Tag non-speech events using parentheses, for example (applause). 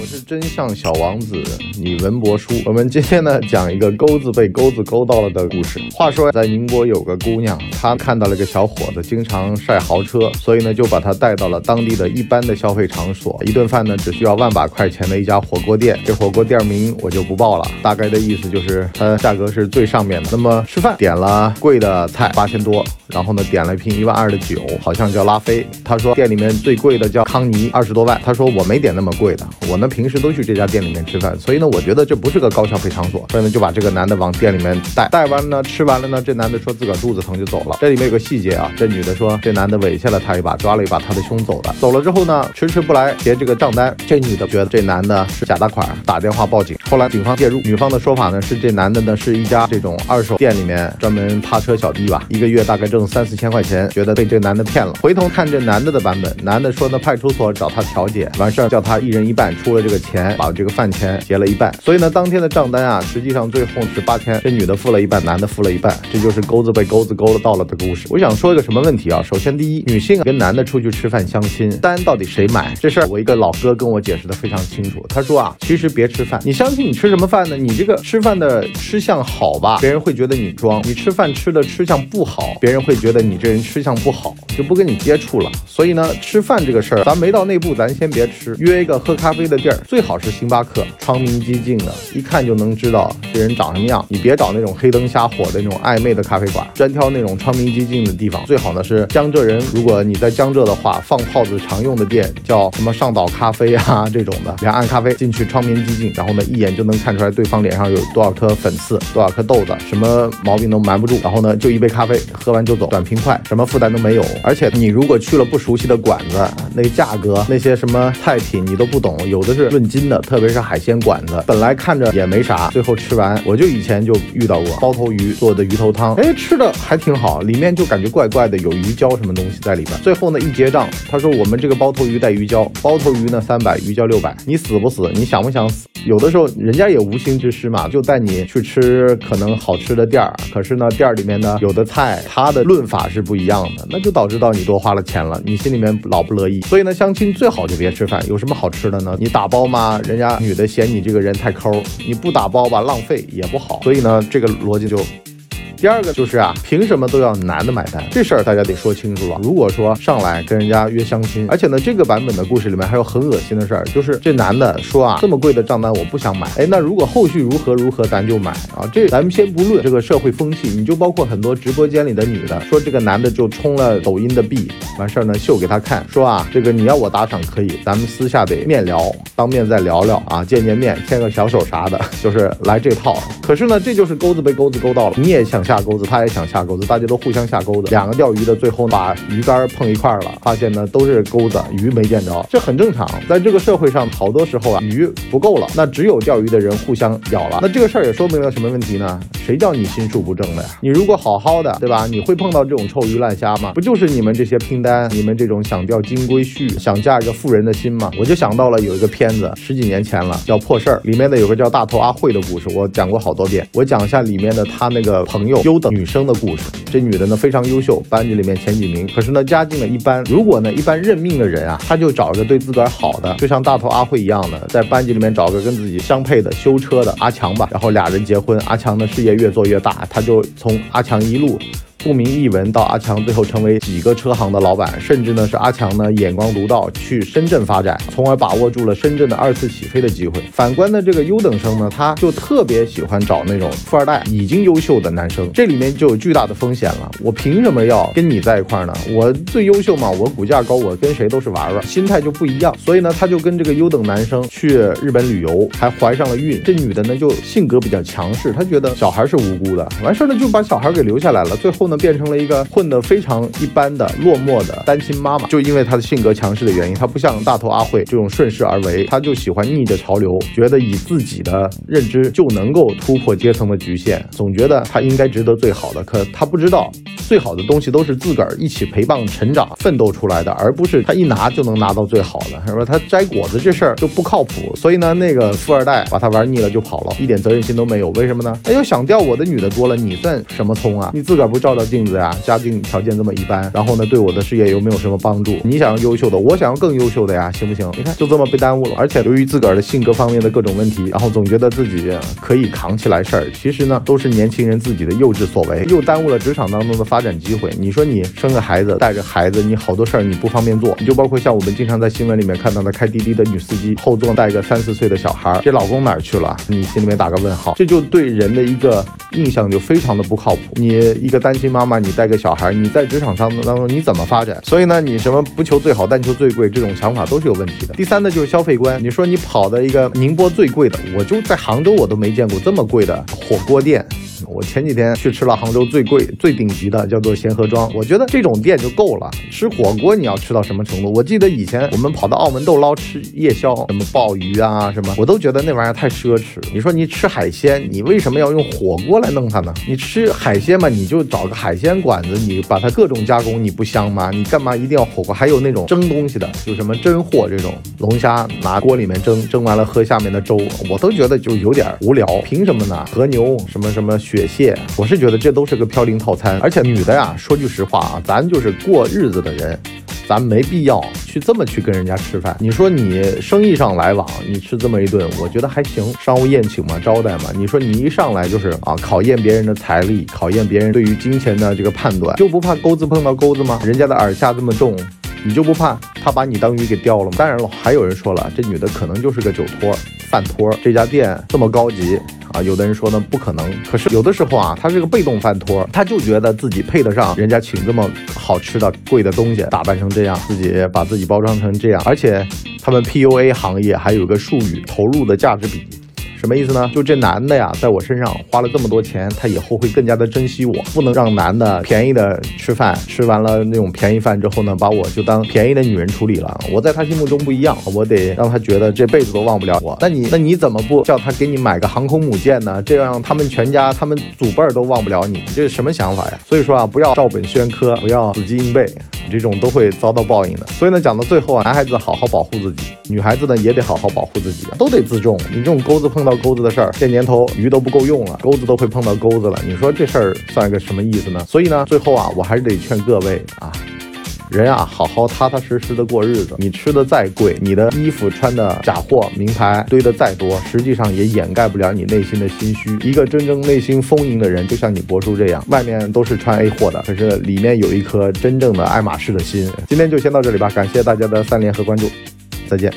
我是真相小王子李文博叔。我们今天呢讲一个钩子被钩子勾到了的故事。话说在宁波有个姑娘，她看到了个小伙子经常晒豪车，所以呢就把他带到了当地的一般的消费场所。一顿饭呢只需要万把块钱的一家火锅店，这火锅店名我就不报了，大概的意思就是它价格是最上面的。那么吃饭点了贵的菜八千多，然后呢点了一瓶一万二的酒，好像叫拉菲。他说店里面最贵的叫康尼，二十多万。他说我没点那么贵的，我呢平时都去这家店里面吃饭，所以呢，我觉得这不是个高消费场所，所以呢，就把这个男的往店里面带。带完了呢，吃完了呢，这男的说自个儿肚子疼就走了。这里面有个细节啊，这女的说这男的猥亵了她一把，抓了一把她的胸走了。走了之后呢，迟迟不来结这个账单，这女的觉得这男的是假大款，打电话报警。后来警方介入，女方的说法呢是这男的呢是一家这种二手店里面专门趴车小弟吧，一个月大概挣三四千块钱，觉得被这男的骗了。回头看这男的的版本，男的说呢派出所找他调解，完事儿叫他一人一半出这个钱，把。这个饭钱结了一半，所以呢，当天的账单啊，实际上最后是八千，这女的付了一半，男的付了一半，这就是钩子被钩子勾了到了的故事。我想说一个什么问题啊？首先，第一，女性跟男的出去吃饭相亲，单到底谁买这事儿，我一个老哥跟我解释的非常清楚。他说啊，其实别吃饭，你相亲你吃什么饭呢？你这个吃饭的吃相好吧，别人会觉得你装；你吃饭吃的吃相不好，别人会觉得你这人吃相不好，就不跟你接触了。所以呢，吃饭这个事儿，咱没到那步，咱先别吃，约一个喝咖啡的 (laughs) 儿，最好是星巴克。窗明几净的，一看就能知道这人长什么样。你别找那种黑灯瞎火的那种暧昧的咖啡馆，专挑那种窗明几净的地方。最好呢是江浙人，如果你在江浙的话，放炮子常用的店叫什么上岛咖啡啊这种的，两岸咖啡进去窗明几净，然后呢一眼就能看出来对方脸上有多少颗粉刺，多少颗痘子，什么毛病都瞒不住。然后呢就一杯咖啡，喝完就走，短平快，什么负担都没有。而且你如果去了不熟悉的馆子，那价格那些什么菜品你都不懂，有的是论斤的，特别是海。鲜馆子本来看着也没啥，最后吃完，我就以前就遇到过包头鱼做的鱼头汤，哎，吃的还挺好，里面就感觉怪怪的，有鱼胶什么东西在里边。最后呢一结账，他说我们这个包头鱼带鱼胶，包头鱼呢三百，鱼胶六百，你死不死？你想不想死？有的时候人家也无心之失嘛，就带你去吃可能好吃的店儿，可是呢店儿里面呢有的菜它的论法是不一样的，那就导致到你多花了钱了，你心里面老不乐意。所以呢相亲最好就别吃饭，有什么好吃的呢？你打包吗？人家女的。嫌你这个人太抠，你不打包吧，浪费也不好，所以呢，这个逻辑就。第二个就是啊，凭什么都要男的买单？这事儿大家得说清楚了。如果说上来跟人家约相亲，而且呢，这个版本的故事里面还有很恶心的事儿，就是这男的说啊，这么贵的账单我不想买。哎，那如果后续如何如何，咱就买啊。这咱们先不论这个社会风气，你就包括很多直播间里的女的，说这个男的就充了抖音的币，完事儿呢秀给他看，说啊，这个你要我打赏可以，咱们私下得面聊，当面再聊聊啊，见见面，牵个小手啥的，(laughs) 就是来这套。可是呢，这就是钩子被钩子勾到了，你也想。下钩子，他也想下钩子，大家都互相下钩子。两个钓鱼的最后把鱼竿碰一块了，发现呢都是钩子，鱼没见着，这很正常。在这个社会上，好多时候啊，鱼不够了，那只有钓鱼的人互相咬了。那这个事儿也说明了什么问题呢？谁叫你心术不正的呀？你如果好好的，对吧？你会碰到这种臭鱼烂虾吗？不就是你们这些拼单，你们这种想钓金龟婿，想嫁一个富人的心吗？我就想到了有一个骗片子，十几年前了，叫《破事儿》，里面的有个叫大头阿慧的故事，我讲过好多遍。我讲一下里面的他那个朋友。优等女生的故事，这女的呢非常优秀，班级里面前几名。可是呢家境呢一般。如果呢一般认命的人啊，他就找个对自个儿好的，就像大头阿慧一样的，在班级里面找个跟自己相配的修车的阿强吧，然后俩人结婚。阿强的事业越做越大，他就从阿强一路。不明一文到阿强最后成为几个车行的老板，甚至呢是阿强呢眼光独到，去深圳发展，从而把握住了深圳的二次起飞的机会。反观呢这个优等生呢，他就特别喜欢找那种富二代已经优秀的男生，这里面就有巨大的风险了。我凭什么要跟你在一块呢？我最优秀嘛，我骨架高，我跟谁都是玩玩，心态就不一样。所以呢，他就跟这个优等男生去日本旅游，还怀上了孕。这女的呢就性格比较强势，她觉得小孩是无辜的，完事儿呢就把小孩给留下来了。最后。呢，变成了一个混得非常一般的落寞的单亲妈妈，就因为她的性格强势的原因，她不像大头阿慧这种顺势而为，她就喜欢逆着潮流，觉得以自己的认知就能够突破阶层的局限，总觉得她应该值得最好的。可她不知道，最好的东西都是自个儿一起陪伴成长、奋斗出来的，而不是他一拿就能拿到最好的，是吧？他摘果子这事儿就不靠谱。所以呢，那个富二代把他玩腻了就跑了，一点责任心都没有。为什么呢？哎呦，想钓我的女的多了，你算什么葱啊？你自个儿不照。照镜子呀，家境条件这么一般，然后呢，对我的事业又没有什么帮助。你想要优秀的，我想要更优秀的呀，行不行？你看就这么被耽误了，而且由于自个儿的性格方面的各种问题，然后总觉得自己可以扛起来事儿，其实呢，都是年轻人自己的幼稚所为，又耽误了职场当中的发发展机会。你说你生个孩子，带着孩子，你好多事儿你不方便做，你就包括像我们经常在新闻里面看到的开滴滴的女司机，后座带个三四岁的小孩，这老公哪儿去了？你心里面打个问号，这就对人的一个印象就非常的不靠谱。你一个单亲妈妈，你带个小孩，你在职场当中当中你怎么发展？所以呢，你什么不求最好，但求最贵，这种想法都是有问题的。第三呢，就是消费观。你说你跑的一个宁波最贵的，我就在杭州我都没见过这么贵的火锅店。我前几天去吃了杭州最贵、最顶级的，叫做贤合庄。我觉得这种店就够了。吃火锅你要吃到什么程度？我记得以前我们跑到澳门豆捞吃夜宵，什么鲍鱼啊什么，我都觉得那玩意儿太奢侈。你说你吃海鲜，你为什么要用火锅来弄它呢？你吃海鲜嘛，你就找个海鲜馆子，你把它各种加工，你不香吗？你干嘛一定要火锅？还有那种蒸东西的，就什么真货这种龙虾拿锅里面蒸，蒸完了喝下面的粥，我都觉得就有点无聊。凭什么呢？和牛什么什么血蟹，我是觉得这都是个飘零套餐。而且女的呀，说句实话啊，咱就是过日子的人。咱没必要去这么去跟人家吃饭。你说你生意上来往，你吃这么一顿，我觉得还行，商务宴请嘛，招待嘛。你说你一上来就是啊，考验别人的财力，考验别人对于金钱的这个判断，就不怕钩子碰到钩子吗？人家的饵下这么重，你就不怕他把你当鱼给钓了吗？当然了，还有人说了，这女的可能就是个酒托、饭托。这家店这么高级。啊，有的人说呢不可能，可是有的时候啊，他是个被动饭托，他就觉得自己配得上人家请这么好吃的贵的东西，打扮成这样，自己把自己包装成这样，而且他们 PUA 行业还有个术语，投入的价值比。什么意思呢？就这男的呀，在我身上花了这么多钱，他以后会更加的珍惜我。不能让男的便宜的吃饭，吃完了那种便宜饭之后呢，把我就当便宜的女人处理了。我在他心目中不一样，我得让他觉得这辈子都忘不了我。那你那你怎么不叫他给你买个航空母舰呢？这样他们全家他们祖辈儿都忘不了你，这是什么想法呀？所以说啊，不要照本宣科，不要死记硬背，你这种都会遭到报应的。所以呢，讲到最后啊，男孩子好好保护自己，女孩子呢也得好好保护自己，都得自重。你这种钩子碰到钩子的事儿，这年头鱼都不够用了，钩子都会碰到钩子了。你说这事儿算个什么意思呢？所以呢，最后啊，我还是得劝各位啊，人啊，好好踏踏实实的过日子。你吃的再贵，你的衣服穿的假货、名牌堆的再多，实际上也掩盖不了你内心的心虚。一个真正内心丰盈的人，就像你博叔这样，外面都是穿 A 货的，可是里面有一颗真正的爱马仕的心。今天就先到这里吧，感谢大家的三连和关注，再见。